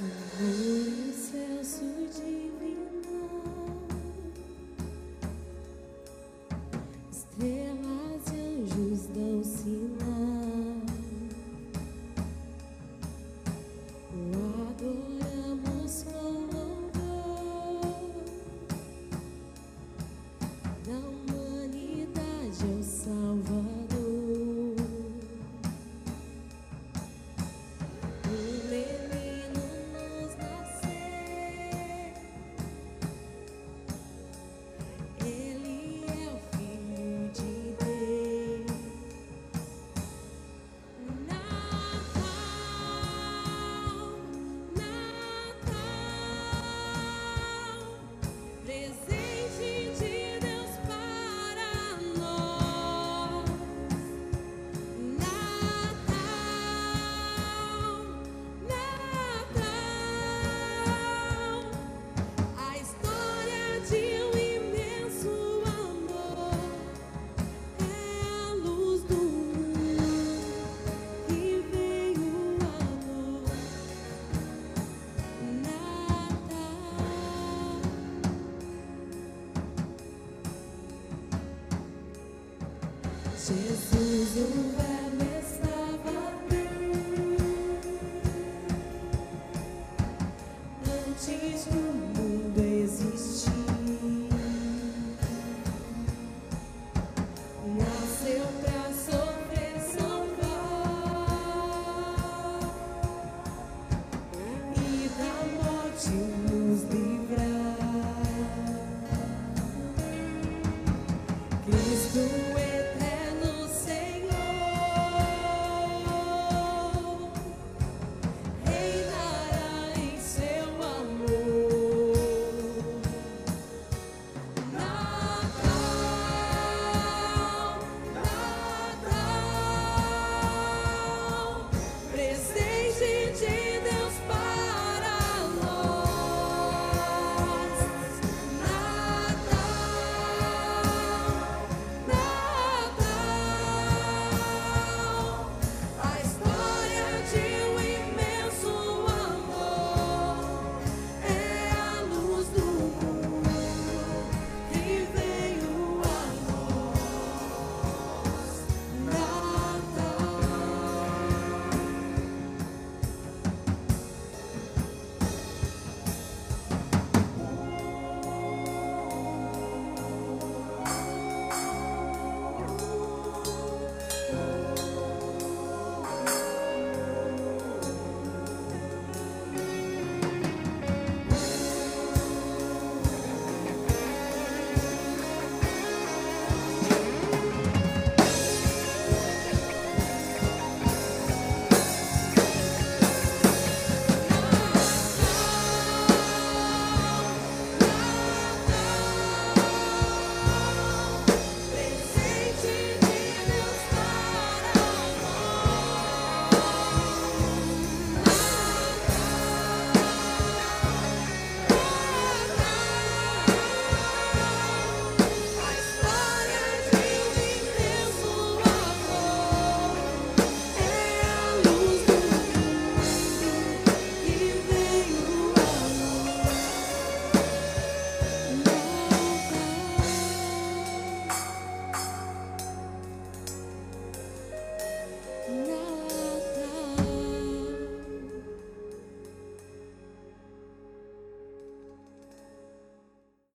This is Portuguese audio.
Uhum. Jesus, o verbo